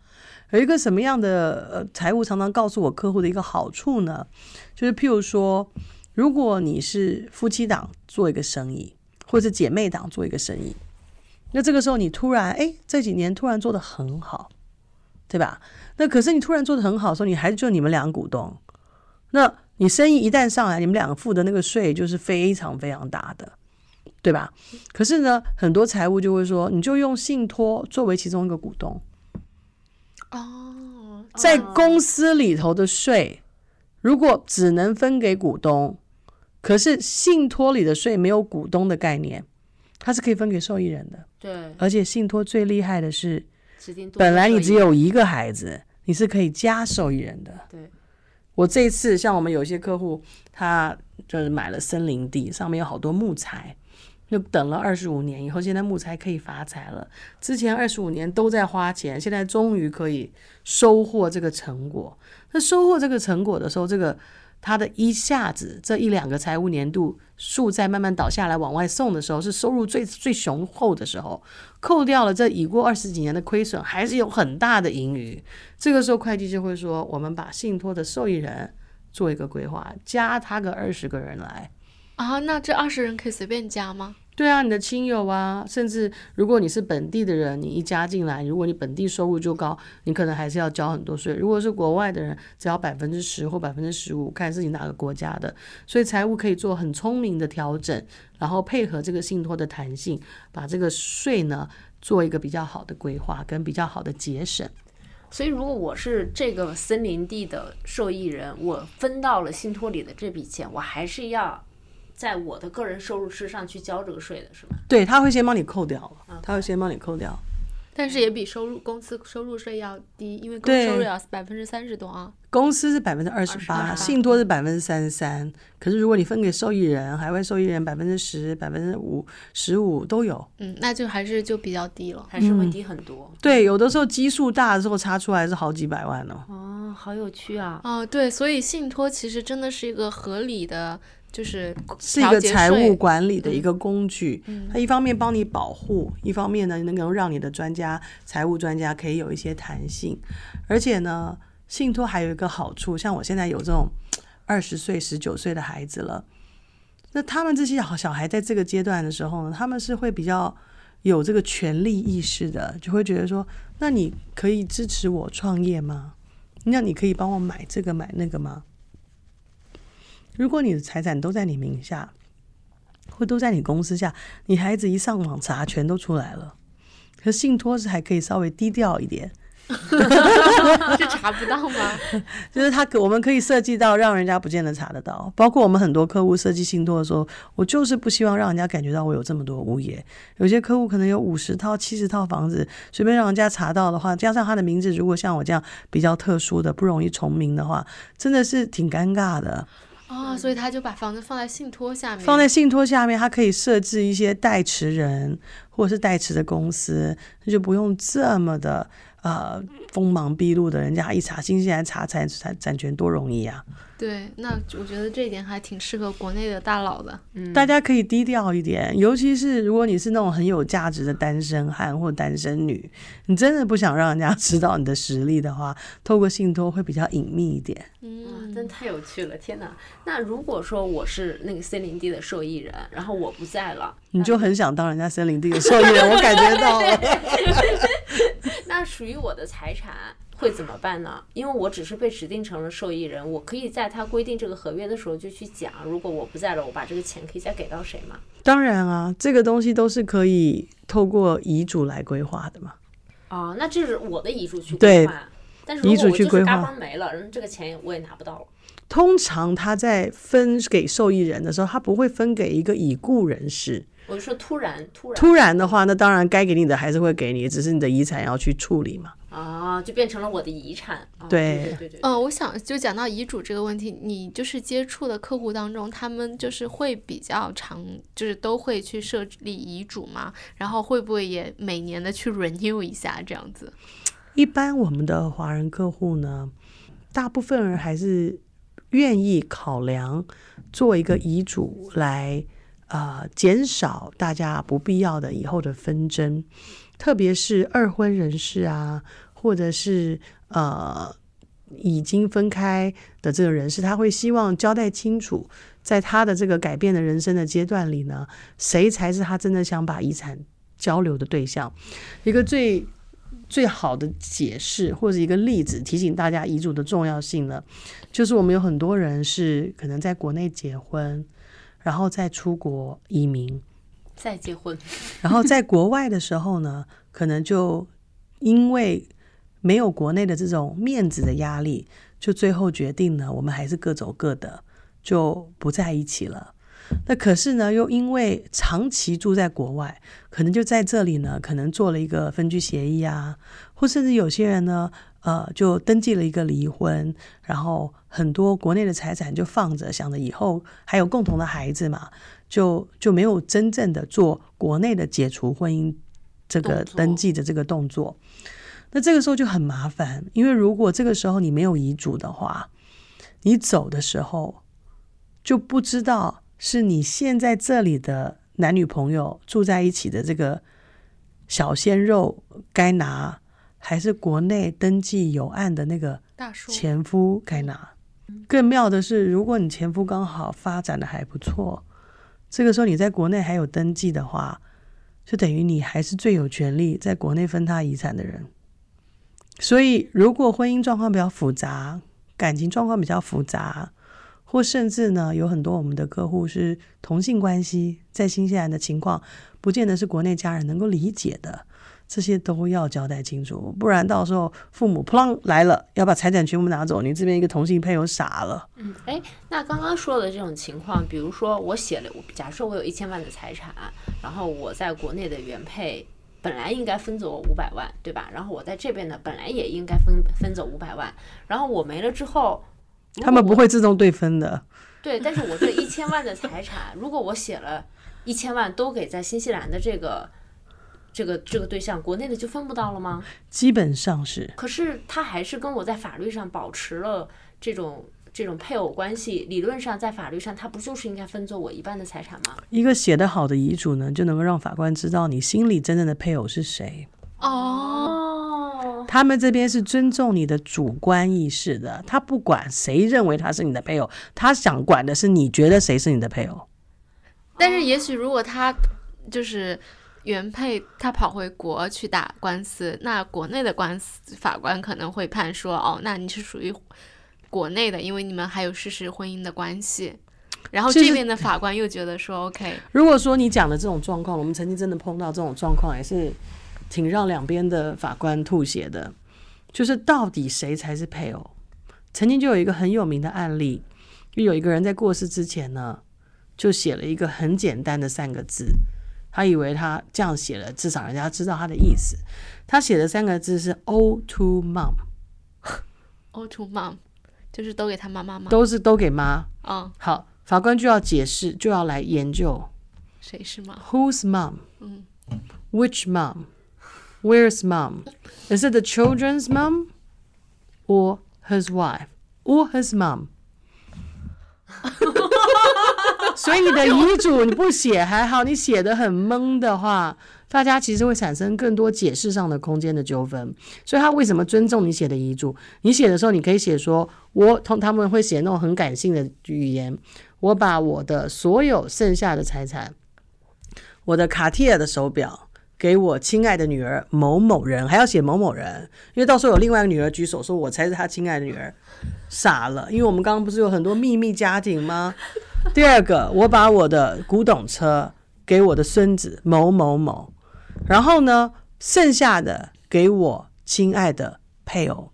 有一个什么样的呃财务常常告诉我客户的一个好处呢？就是譬如说，如果你是夫妻档做一个生意，或者姐妹档做一个生意，那这个时候你突然哎这几年突然做的很好，对吧？那可是你突然做的很好的时候，你还是就你们两个股东，那你生意一旦上来，你们两个付的那个税就是非常非常大的。对吧？可是呢，很多财务就会说，你就用信托作为其中一个股东，哦，在公司里头的税，如果只能分给股东，可是信托里的税没有股东的概念，它是可以分给受益人的。对，而且信托最厉害的是，本来你只有一个孩子，你是可以加受益人的。对，我这一次像我们有些客户，他就是买了森林地，上面有好多木材，就等了二十五年以后，现在木材可以发财了。之前二十五年都在花钱，现在终于可以收获这个成果。那收获这个成果的时候，这个他的一下子这一两个财务年度数在慢慢倒下来往外送的时候，是收入最最雄厚的时候，扣掉了这已过二十几年的亏损，还是有很大的盈余。这个时候会计就会说，我们把信托的受益人做一个规划，加他个二十个人来。啊，那这二十人可以随便加吗？对啊，你的亲友啊，甚至如果你是本地的人，你一加进来，如果你本地收入就高，你可能还是要交很多税。如果是国外的人，只要百分之十或百分之十五，看是你哪个国家的。所以财务可以做很聪明的调整，然后配合这个信托的弹性，把这个税呢做一个比较好的规划跟比较好的节省。所以如果我是这个森林地的受益人，我分到了信托里的这笔钱，我还是要在我的个人收入之上去交这个税的，是吧？对，他会先帮你扣掉了，他会先帮你扣掉。但是也比收入公司收入税要低，因为公司收入要百分之三十多啊。公司是百分之二十八，信托是百分之三十三。可是如果你分给受益人，海外受益人百分之十、百分之五、十五都有。嗯，那就还是就比较低了。还是会低很多。对，有的时候基数大的时候差出来是好几百万哦。哦，好有趣啊！哦，对，所以信托其实真的是一个合理的，就是是一个财务管理的一个工具，它一方面帮你保护，一方面呢能够让你的专家、财务专家可以有一些弹性，而且呢，信托还有一个好处，像我现在有这种二十岁、十九岁的孩子了，那他们这些小小孩在这个阶段的时候呢，他们是会比较有这个权利意识的，就会觉得说，那你可以支持我创业吗？那你可以帮我买这个买那个吗？如果你的财产都在你名下，或都在你公司下，你孩子一上网查，全都出来了。可信托是还可以稍微低调一点，是查不到吗？就是他可我们可以设计到让人家不见得查得到。包括我们很多客户设计信托的时候，我就是不希望让人家感觉到我有这么多物业。有些客户可能有五十套、七十套房子，随便让人家查到的话，加上他的名字，如果像我这样比较特殊的、不容易重名的话，真的是挺尴尬的。哦，所以他就把房子放在信托下面，放在信托下面，他可以设置一些代持人或者是代持的公司，那就不用这么的呃锋芒毕露的，人家一查新西兰查产产产权多容易啊！对，那我觉得这一点还挺适合国内的大佬的。嗯大家可以低调一点，尤其是如果你是那种很有价值的单身汉或单身女，你真的不想让人家 知道你的实力的话，透过信托会比较隐秘一点。哇，嗯，真太有趣了！天哪，那如果说我是那个森林地的受益人，然后我不在了，你就很想当人家森林地的受益人，我感觉到了。那属于我的财产会怎么办呢？因为我只是被指定成了受益人，我可以在他规定这个合约的时候就去讲，如果我不在了，我把这个钱可以再给到谁吗？当然啊，这个东西都是可以透过遗嘱来规划的嘛。哦，那这是我的遗嘱去规划。但是如遗果我就是嘱去规划嘎嘣没了，然后这个钱我也拿不到了。通常他在分给受益人的时候，他不会分给一个已故人士。我就说突然突然突然的话，那当然该给你的还是会给你，只是你的遗产要去处理嘛。啊，就变成了我的遗产。啊、对对对对，嗯，我想就讲到遗嘱这个问题，你就是接触的客户当中，他们就是会比较常，就是都会去设立遗嘱嘛，然后会不会也每年的去 renew 一下这样子？一般我们的华人客户呢，大部分人还是愿意考量做一个遗嘱来呃减少大家不必要的以后的纷争，特别是二婚人士啊，或者是呃已经分开的这个人士，他会希望交代清楚，在他的这个改变的人生的阶段里呢，谁才是他真的想把遗产交流的对象。一个最最好的解释或者一个例子，提醒大家遗嘱的重要性呢，就是我们有很多人是可能在国内结婚，然后再出国移民，再结婚，然后在国外的时候呢，可能就因为没有国内的这种面子的压力，就最后决定呢，我们还是各走各的，就不在一起了。那可是呢，又因为长期住在国外，可能就在这里呢，可能做了一个分居协议啊，或甚至有些人呢，呃，就登记了一个离婚，然后很多国内的财产就放着，想着以后还有共同的孩子嘛，就就没有真正的做国内的解除婚姻这个登记的这个动作。那这个时候就很麻烦，因为如果这个时候你没有遗嘱的话，你走的时候就不知道是你现在这里的男女朋友住在一起的这个小鲜肉该拿，还是国内登记有案的那个大叔，前夫该拿。更妙的是，如果你前夫刚好发展的还不错，这个时候你在国内还有登记的话，就等于你还是最有权利在国内分他遗产的人。所以，如果婚姻状况比较复杂，感情状况比较复杂，或甚至呢，有很多我们的客户是同性关系，在新西兰的情况，不见得是国内家人能够理解的，这些都要交代清楚，不然到时候父母扑啷来了，要把财产全部拿走，你这边一个同性配偶傻了。嗯，哎，那刚刚说的这种情况，比如说我写了，假设我有一千万的财产，然后我在国内的原配本来应该分走我五百万，对吧？然后我在这边呢，本来也应该分分走五百万，然后我没了之后，他们不会自动对分的。对，但是我这一千万的财产，如果我写了一千万都给在新西兰的这个这个这个对象，国内的就分不到了吗？基本上是可是他还是跟我在法律上保持了这种这种配偶关系，理论上在法律上他不就是应该分走我一半的财产吗？一个写得好的遗嘱呢，就能够让法官知道你心里真正的配偶是谁。哦，他们这边是尊重你的主观意识的，他不管谁认为他是你的配偶，他想管的是你觉得谁是你的配偶。但是也许如果他就是原配，他跑回国去打官司，那国内的官司法官可能会判说，哦，那你是属于国内的，因为你们还有事实婚姻的关系。然后这边的法官又觉得说，OK，如果说你讲的这种状况，我们曾经真的碰到这种状况，也是挺让两边的法官吐血的。就是到底谁才是配偶？曾经就有一个很有名的案例，就有一个人在过世之前呢，就写了一个很简单的三个字，他以为他这样写了，至少人家知道他的意思。他写的三个字是 “O to mom”，o to mom，就是都给他妈妈吗？都是都给妈。嗯，好，法官就要解释，就要来研究谁是妈？Whose mom? 嗯 Which mom? Where's mom? Is it the children's mom? Or his wife? Or his mom? 所以你的遗嘱你不写还好，你写的很懵的话，大家其实会产生更多解释上的空间的纠纷。所以他为什么尊重你写的遗嘱？你写的时候，你可以写说，我同他们会写那种很感性的语言，我把我的所有剩下的财产，我的卡地亚的手表。给我亲爱的女儿某某人，还要写某某人，因为到时候有另外一个女儿举手说我才是他亲爱的女儿，傻了，因为我们刚刚不是有很多秘密家庭吗？第二个，我把我的古董车给我的孙子某某某，然后呢，剩下的给我亲爱的配偶。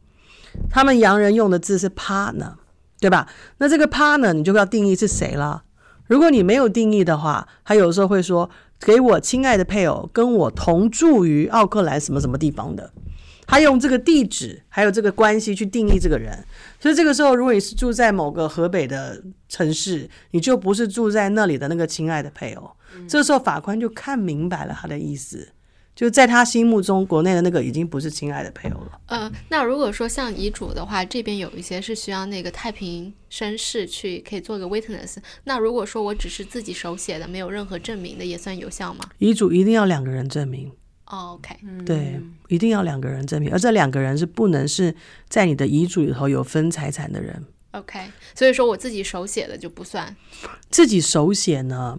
他们洋人用的字是 partner，对吧？那这个 partner 你就要定义是谁了。如果你没有定义的话，他有时候会说给我亲爱的配偶跟我同住于奥克兰什么什么地方的，他用这个地址还有这个关系去定义这个人。所以这个时候，如果你是住在某个河北的城市，你就不是住在那里的那个亲爱的配偶。这时候法官就看明白了他的意思，就在他心目中，国内的那个已经不是亲爱的配偶了。呃，那如果说像遗嘱的话，这边有一些是需要那个太平绅士去可以做个 witness。那如果说我只是自己手写的，没有任何证明的，也算有效吗？遗嘱一定要两个人证明，哦，OK，对，一定要两个人证明，而这两个人是不能是在你的遗嘱里头有分财产的人。OK，所以说我自己手写的就不算。自己手写呢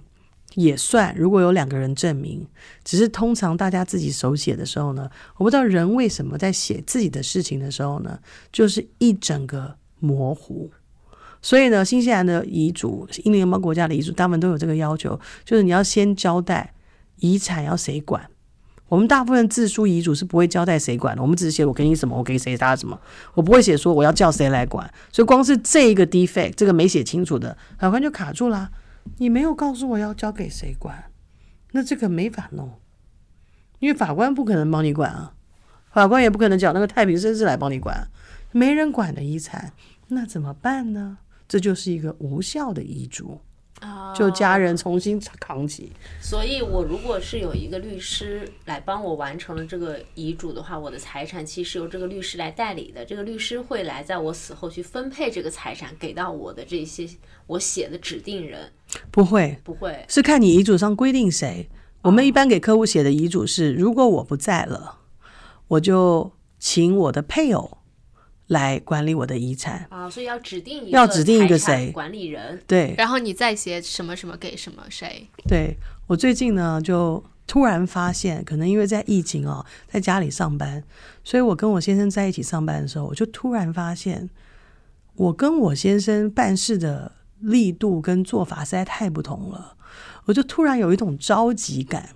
也算，如果有两个人证明，只是通常大家自己手写的时候呢，我不知道人为什么在写自己的事情的时候呢，就是一整个模糊。所以呢，新西兰的遗嘱、英联邦国家的遗嘱，他们都有这个要求，就是你要先交代遗产要谁管。我们大部分自书遗嘱是不会交代谁管的，我们只是写我给你什么，我给谁他什么，我不会写说我要叫谁来管。所以光是这一个 defect，这个没写清楚的，很快就卡住啦。你没有告诉我要交给谁管，那这个没法弄，因为法官不可能帮你管啊，法官也不可能叫那个太平绅士来帮你管，没人管的遗产，那怎么办呢？这就是一个无效的遗嘱，就家人重新扛起。所以，我如果是有一个律师来帮我完成了这个遗嘱的话，我的财产其实是由这个律师来代理的。这个律师会来在我死后去分配这个财产给到我的这些我写的指定人，不会，不会是看你遗嘱上规定谁。我们一般给客户写的遗嘱是，如果我不在了，我就请我的配偶来管理我的遗产。啊，所以要指定一要指定一个谁管理人。对，然后你再写什么什么给什么谁。对我最近呢，就突然发现，可能因为在疫情哦，在家里上班，所以我跟我先生在一起上班的时候，我就突然发现，我跟我先生办事的力度跟做法实在太不同了，我就突然有一种着急感。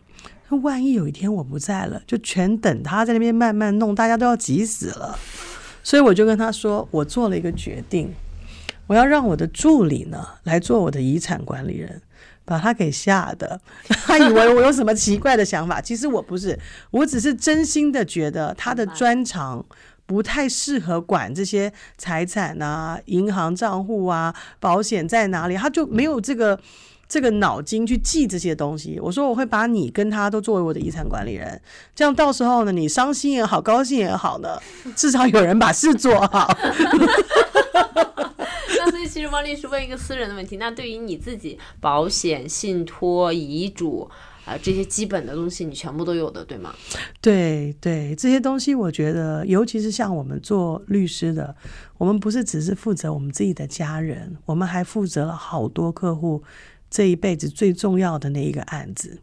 万一有一天我不在了，就全等他在那边慢慢弄，大家都要急死了。所以我就跟他说，我做了一个决定，我要让我的助理呢来做我的遗产管理人。把他给吓的，他以为我有什么奇怪的想法，其实我不是，我只是真心的觉得他的专长不太适合管这些财产啊、银行账户啊、保险在哪里，他就没有这个这个脑筋去记这些东西。我说我会把你跟他都作为我的遗产管理人，这样到时候呢，你伤心也好，高兴也好呢，至少有人把事做好。那所以其实汪律师问一个私人的问题，那对于你自己，保险、信托、遗嘱啊、这些基本的东西，你全部都有的，对吗？对对，这些东西我觉得，尤其是像我们做律师的，我们不是只是负责我们自己的家人，我们还负责了好多客户这一辈子最重要的那一个案子。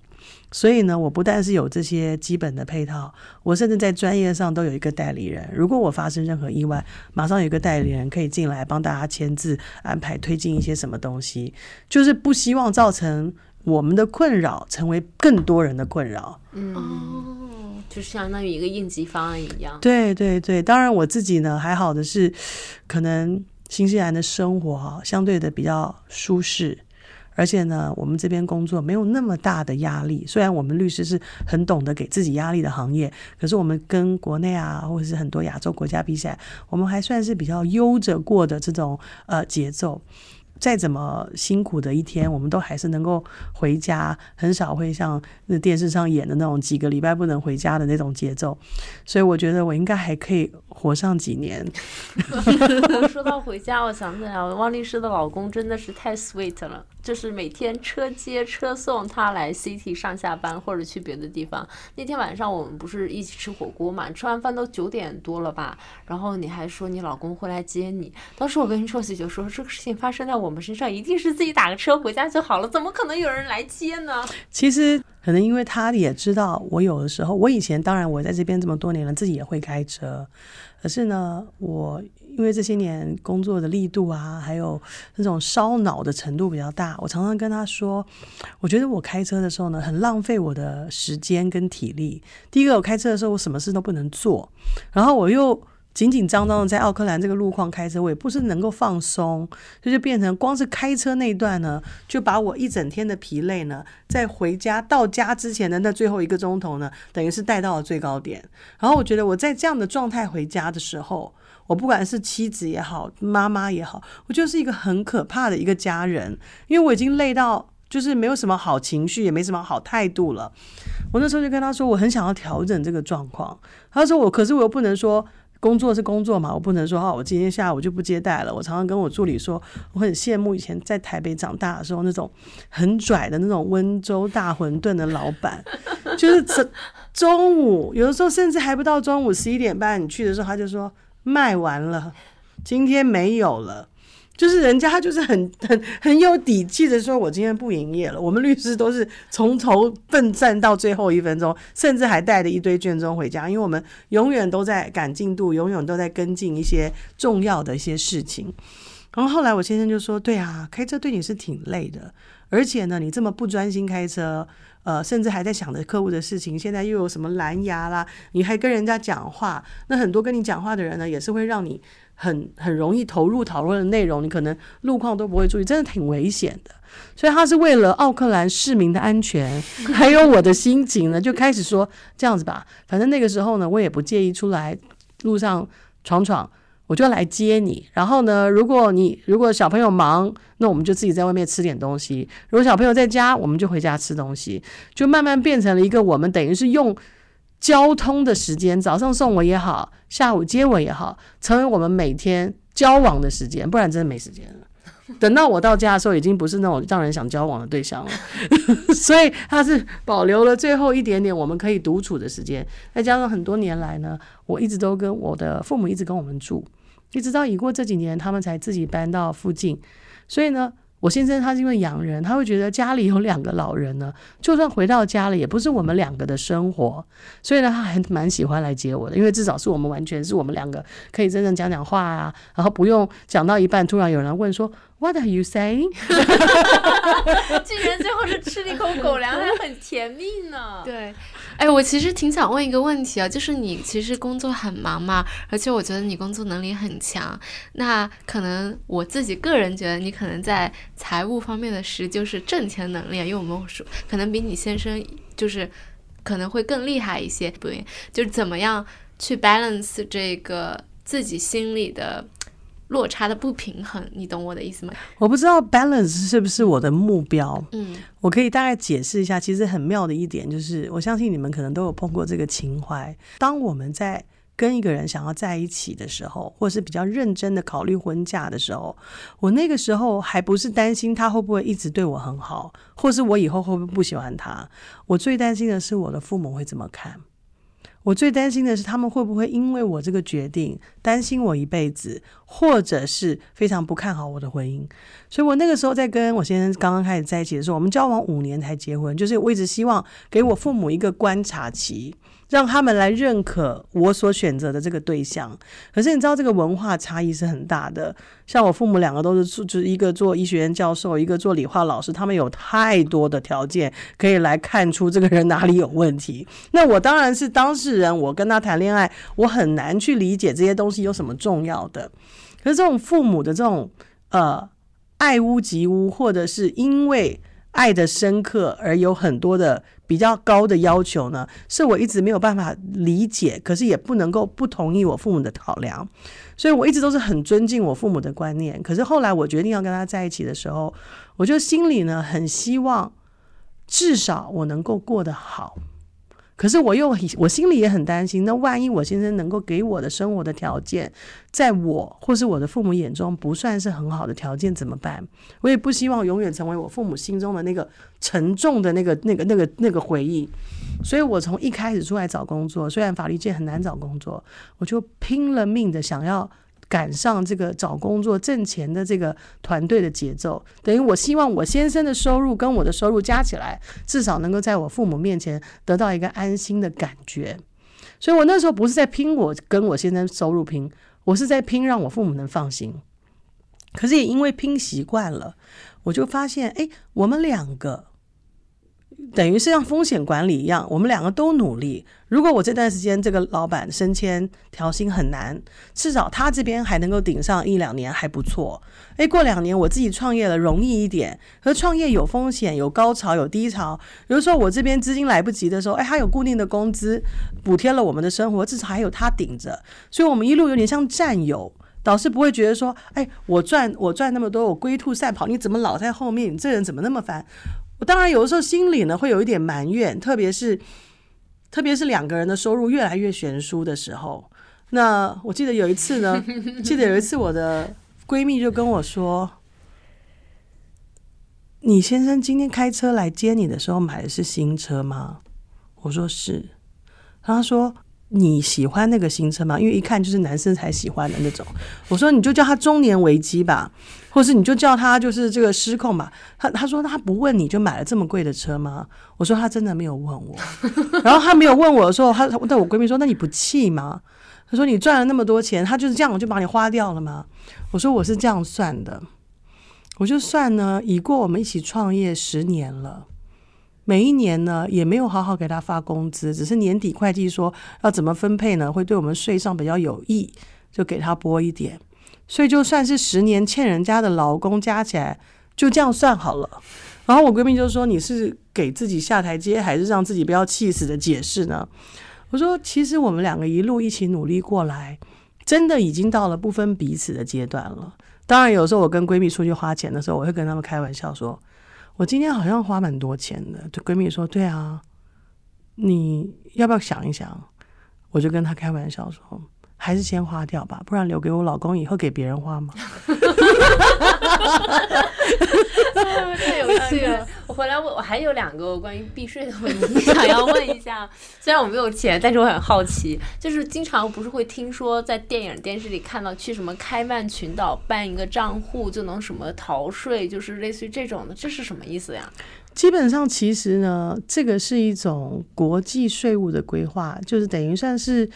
所以呢，我不但是有这些基本的配套，我甚至在专业上都有一个代理人。如果我发生任何意外，马上有一个代理人可以进来帮大家签字、安排推进一些什么东西，就是不希望造成我们的困扰成为更多人的困扰。嗯，哦，就相当于一个应急方案一样。对对对，当然我自己呢还好的是，可能新西兰的生活哈相对的比较舒适，而且呢我们这边工作没有那么大的压力。虽然我们律师是很懂得给自己压力的行业，可是我们跟国内啊或者是很多亚洲国家比起来，我们还算是比较悠着过的这种呃节奏。再怎么辛苦的一天，我们都还是能够回家，很少会像那电视上演的那种几个礼拜不能回家的那种节奏。所以我觉得我应该还可以活上几年。说到回家，我想起来，汪律师的老公真的是太 sweet 了，就是每天车接车送他来 city 上下班或者去别的地方。那天晚上我们不是一起吃火锅嘛，吃完饭都九点多了吧，然后你还说你老公会来接你。当时我跟 Rose 就说，这个事情发生在我们身上，一定是自己打个车回家就好了，怎么可能有人来接呢？其实可能因为他也知道我有的时候，我以前当然我在这边这么多年了，自己也会开车，可是呢，我因为这些年工作的力度啊，还有那种烧脑的程度比较大，我常常跟他说，我觉得我开车的时候呢，很浪费我的时间跟体力。第一个，我开车的时候我什么事都不能做，然后我又。紧紧张张的在奥克兰这个路况开车，我也不是能够放松，这就变成光是开车那段呢，就把我一整天的疲累呢，在回家到家之前的那最后一个钟头呢，等于是带到了最高点。然后我觉得我在这样的状态回家的时候，我不管是妻子也好，妈妈也好，我就是一个很可怕的一个家人，因为我已经累到就是没有什么好情绪，也没什么好态度了。我那时候就跟他说，我很想要调整这个状况。他说我，可是我又不能说。工作是工作嘛，我不能说哦，我今天下午就不接待了。我常常跟我助理说，我很羡慕以前在台北长大的时候那种很拽的那种温州大馄饨的老板，就是这中午有的时候甚至还不到中午十一点半，你去的时候他就说卖完了，今天没有了。就是人家就是很 很很有底气的说，我今天不营业了。我们律师都是从头奋战到最后一分钟，甚至还带着一堆卷宗回家，因为我们永远都在赶进度，永远都在跟进一些重要的一些事情。然后后来我先生就说：“对啊，开车对你是挺累的，而且呢，你这么不专心开车，呃，甚至还在想着客户的事情，现在又有什么蓝牙啦，你还跟人家讲话，那很多跟你讲话的人呢，也是会让你。”很很容易投入讨论的内容，你可能路况都不会注意，真的挺危险的。所以他是为了奥克兰市民的安全，还有我的心情呢，就开始说这样子吧。反正那个时候呢，我也不介意出来路上闯闯，我就来接你。然后呢，如果你如果小朋友忙，那我们就自己在外面吃点东西；如果小朋友在家，我们就回家吃东西。就慢慢变成了一个我们等于是用。交通的时间，早上送我也好，下午接我也好，成为我们每天交往的时间，不然真的没时间了。等到我到家的时候，已经不是那种让人想交往的对象了。所以他是保留了最后一点点我们可以独处的时间。再加上很多年来呢，我一直都跟我的父母一直跟我们住，一直到已过这几年，他们才自己搬到附近。所以呢。我先生他是因为养人，他会觉得家里有两个老人呢，就算回到家了，也不是我们两个的生活，所以呢，他还蛮喜欢来接我的，因为至少是我们完全是我们两个可以真正讲讲话啊，然后不用讲到一半，突然有人问说。What are you saying？竟然最后是吃了一口狗粮，还很甜蜜呢。对，哎，我其实挺想问一个问题啊，就是你其实工作很忙嘛，而且我觉得你工作能力很强。那可能我自己个人觉得你可能在财务方面的实就是挣钱能力，因为我们说可能比你先生就是可能会更厉害一些，不对，就是怎么样去 balance 这个自己心里的。落差的不平衡，你懂我的意思吗？我不知道 balance 是不是我的目标。嗯，我可以大概解释一下。其实很妙的一点就是，我相信你们可能都有碰过这个情怀。当我们在跟一个人想要在一起的时候，或是比较认真的考虑婚嫁的时候，我那个时候还不是担心他会不会一直对我很好，或是我以后会不会不喜欢他。我最担心的是我的父母会怎么看。我最担心的是，他们会不会因为我这个决定担心我一辈子，或者是非常不看好我的婚姻。所以我那个时候在跟我先生刚刚开始在一起的时候，我们交往五年才结婚，就是我一直希望给我父母一个观察期。让他们来认可我所选择的这个对象，可是你知道这个文化差异是很大的。像我父母两个都是，就是一个做医学院教授，一个做理化老师，他们有太多的条件可以来看出这个人哪里有问题。那我当然是当事人，我跟他谈恋爱，我很难去理解这些东西有什么重要的。可是这种父母的这种呃爱屋及乌，或者是因为爱的深刻而有很多的。比较高的要求呢，是我一直没有办法理解，可是也不能够不同意我父母的考量，所以我一直都是很尊敬我父母的观念。可是后来我决定要跟他在一起的时候，我就心里呢很希望，至少我能够过得好。可是我又我心里也很担心，那万一我先生能够给我的生活的条件，在我或是我的父母眼中不算是很好的条件怎么办？我也不希望永远成为我父母心中的那个沉重的那个那个那个那个回忆。所以我从一开始出来找工作，虽然法律界很难找工作，我就拼了命的想要。赶上这个找工作挣钱的这个团队的节奏，等于我希望我先生的收入跟我的收入加起来，至少能够在我父母面前得到一个安心的感觉。所以我那时候不是在拼我跟我先生收入拼，我是在拼让我父母能放心。可是也因为拼习惯了，我就发现，哎，我们两个。等于是像风险管理一样，我们两个都努力。如果我这段时间这个老板升迁调薪很难，至少他这边还能够顶上一两年还不错。诶，过两年我自己创业了容易一点。和创业有风险，有高潮有低潮。比如说我这边资金来不及的时候，诶，他有固定的工资补贴了我们的生活，至少还有他顶着。所以我们一路有点像战友，导师不会觉得说，哎，我赚我赚那么多，我龟兔赛跑，你怎么老在后面？你这人怎么那么烦？我当然有的时候心里呢会有一点埋怨，特别是特别是两个人的收入越来越悬殊的时候。那我记得有一次呢，记得有一次我的闺蜜就跟我说：“你先生今天开车来接你的时候买的是新车吗？”我说是。然后他说。你喜欢那个新车吗？因为一看就是男生才喜欢的那种。我说你就叫他中年危机吧，或是你就叫他就是这个失控吧。他他说他不问你就买了这么贵的车吗？我说他真的没有问我。然后他没有问我的时候，他他我闺蜜说：“那你不气吗？”他说：“你赚了那么多钱，他就是这样我就把你花掉了吗？”我说：“我是这样算的，我就算呢，已过我们一起创业十年了。”每一年呢，也没有好好给他发工资，只是年底会计说要怎么分配呢？会对我们税上比较有益，就给他拨一点。所以就算是十年欠人家的劳工加起来，就这样算好了。然后我闺蜜就说：“你是给自己下台阶，还是让自己不要气死的解释呢？”我说：“其实我们两个一路一起努力过来，真的已经到了不分彼此的阶段了。当然，有时候我跟闺蜜出去花钱的时候，我会跟他们开玩笑说。”我今天好像花蛮多钱的，就闺蜜说：“对啊，你要不要想一想？”我就跟她开玩笑说：“还是先花掉吧，不然留给我老公以后给别人花嘛。”太有趣了！我回来问，我还有两个关于避税的问题 想要问一下。虽然我没有钱，但是我很好奇，就是经常不是会听说在电影、电视里看到去什么开曼群岛办一个账户就能什么逃税，就是类似于这种的，这是什么意思呀？基本上，其实呢，这个是一种国际税务的规划，就是等于算是。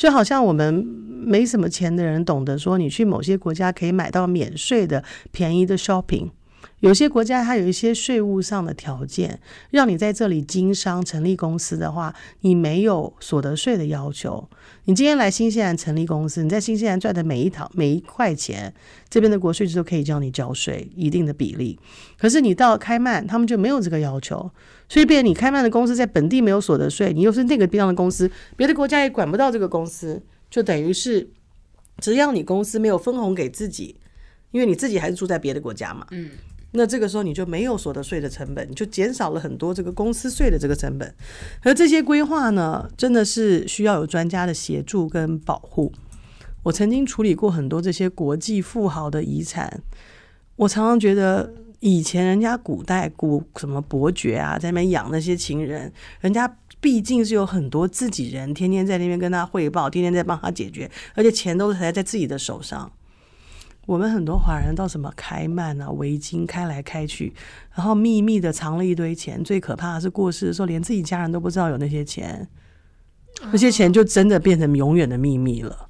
就好像我们没什么钱的人懂得说，你去某些国家可以买到免税的便宜的 shopping。有些国家它有一些税务上的条件，让你在这里经商成立公司的话，你没有所得税的要求。你今天来新西兰成立公司，你在新西兰赚的每一套每一块钱，这边的国税局都可以叫你交税一定的比例。可是你到开曼，他们就没有这个要求，所以变你开曼的公司在本地没有所得税，你又是那个地方的公司，别的国家也管不到这个公司，就等于是只要你公司没有分红给自己，因为你自己还是住在别的国家嘛，嗯。那这个时候你就没有所得税的成本，你就减少了很多这个公司税的这个成本。而这些规划呢，真的是需要有专家的协助跟保护。我曾经处理过很多这些国际富豪的遗产，我常常觉得以前人家古代古什么伯爵啊，在那边养那些情人，人家毕竟是有很多自己人，天天在那边跟他汇报，天天在帮他解决，而且钱都是还在自己的手上。我们很多华人到什么开曼啊、围巾开来开去，然后秘密的藏了一堆钱。最可怕的是过世的时候，连自己家人都不知道有那些钱，那些钱就真的变成永远的秘密了。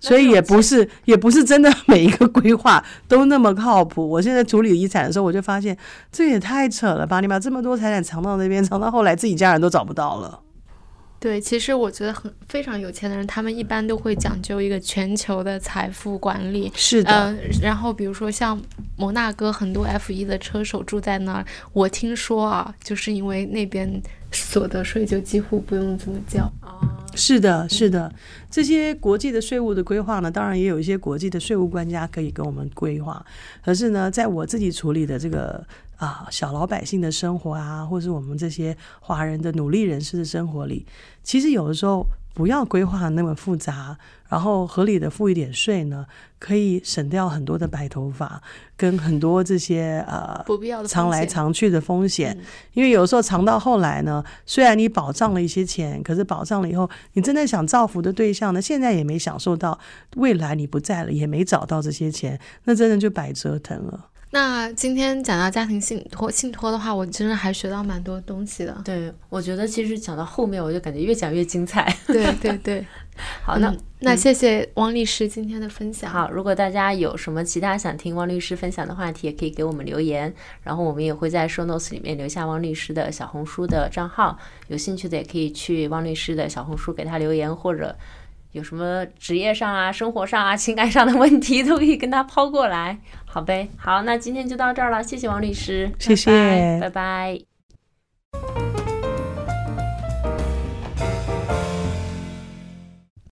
所以也不是，也不是真的每一个规划都那么靠谱。我现在处理遗产的时候，我就发现这也太扯了吧！你把这么多财产藏到那边，藏到后来自己家人都找不到了。对，其实我觉得很非常有钱的人，他们一般都会讲究一个全球的财富管理。是的。嗯，然后比如说像摩纳哥很多 F 一的车手住在那儿，我听说啊，就是因为那边所得税就几乎不用怎么交啊。是的，是的。这些国际的税务的规划呢，当然也有一些国际的税务专家可以跟我们规划。可是呢，在我自己处理的这个。啊，小老百姓的生活啊，或是我们这些华人的努力人士的生活里，其实有的时候不要规划那么复杂，然后合理的付一点税呢，可以省掉很多的白头发跟很多这些呃不必要的藏来藏去的风险。因为有时候藏到后来呢，虽然你保障了一些钱，可是保障了以后，你真的想造福的对象呢，现在也没享受到，未来你不在了也没找到这些钱，那真的就白折腾了。那今天讲到家庭信托，信托的话，我真的还学到蛮多东西的。对，我觉得其实讲到后面，我就感觉越讲越精彩。对 对对，好，那那谢谢汪律师今天的分享。好，如果大家有什么其他想听汪律师分享的话题，也可以给我们留言，然后我们也会在 show notes 里面留下汪律师的小红书的账号，有兴趣的也可以去汪律师的小红书给他留言，或者。有什么职业上啊生活上啊 情感上的问题都可以跟他抛过来好呗。好那今天就到这儿了谢谢王律师拜拜拜拜。